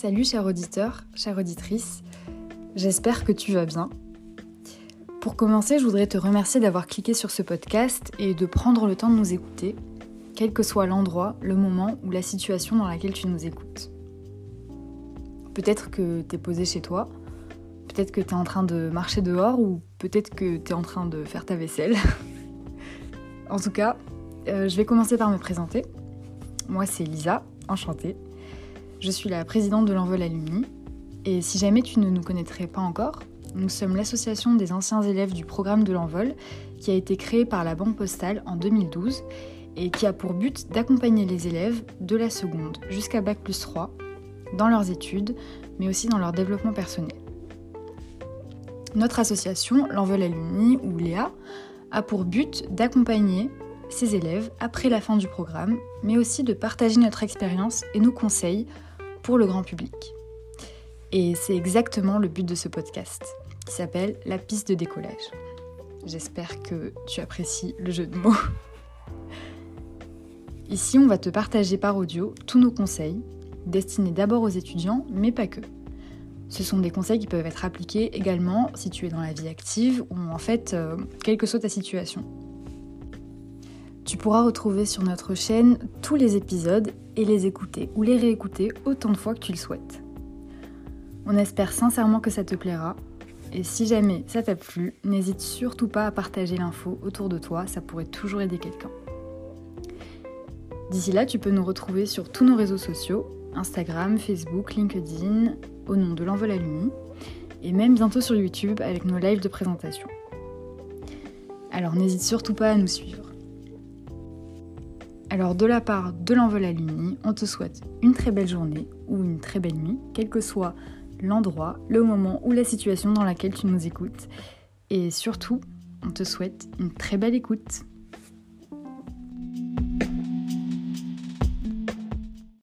Salut cher auditeur, chère auditrice, j'espère que tu vas bien. Pour commencer, je voudrais te remercier d'avoir cliqué sur ce podcast et de prendre le temps de nous écouter, quel que soit l'endroit, le moment ou la situation dans laquelle tu nous écoutes. Peut-être que tu es posé chez toi, peut-être que tu es en train de marcher dehors ou peut-être que tu es en train de faire ta vaisselle. en tout cas, euh, je vais commencer par me présenter. Moi c'est Lisa, enchantée. Je suis la présidente de l'Envol Alumni. Et si jamais tu ne nous connaîtrais pas encore, nous sommes l'association des anciens élèves du programme de l'Envol qui a été créée par la Banque Postale en 2012 et qui a pour but d'accompagner les élèves de la seconde jusqu'à Bac plus 3 dans leurs études, mais aussi dans leur développement personnel. Notre association, l'Envol Alumni ou Léa, a pour but d'accompagner ces élèves après la fin du programme, mais aussi de partager notre expérience et nos conseils le grand public. Et c'est exactement le but de ce podcast, qui s'appelle La piste de décollage. J'espère que tu apprécies le jeu de mots. Ici, on va te partager par audio tous nos conseils, destinés d'abord aux étudiants, mais pas que. Ce sont des conseils qui peuvent être appliqués également si tu es dans la vie active ou en fait, euh, quelle que soit ta situation. Tu pourras retrouver sur notre chaîne tous les épisodes et les écouter ou les réécouter autant de fois que tu le souhaites. On espère sincèrement que ça te plaira et si jamais ça t'a plu, n'hésite surtout pas à partager l'info autour de toi, ça pourrait toujours aider quelqu'un. D'ici là, tu peux nous retrouver sur tous nos réseaux sociaux, Instagram, Facebook, LinkedIn, au nom de l'envol Alumni, et même bientôt sur YouTube avec nos lives de présentation. Alors n'hésite surtout pas à nous suivre. Alors de la part de l'envol Alumni, on te souhaite une très belle journée ou une très belle nuit, quel que soit l'endroit, le moment ou la situation dans laquelle tu nous écoutes. Et surtout, on te souhaite une très belle écoute.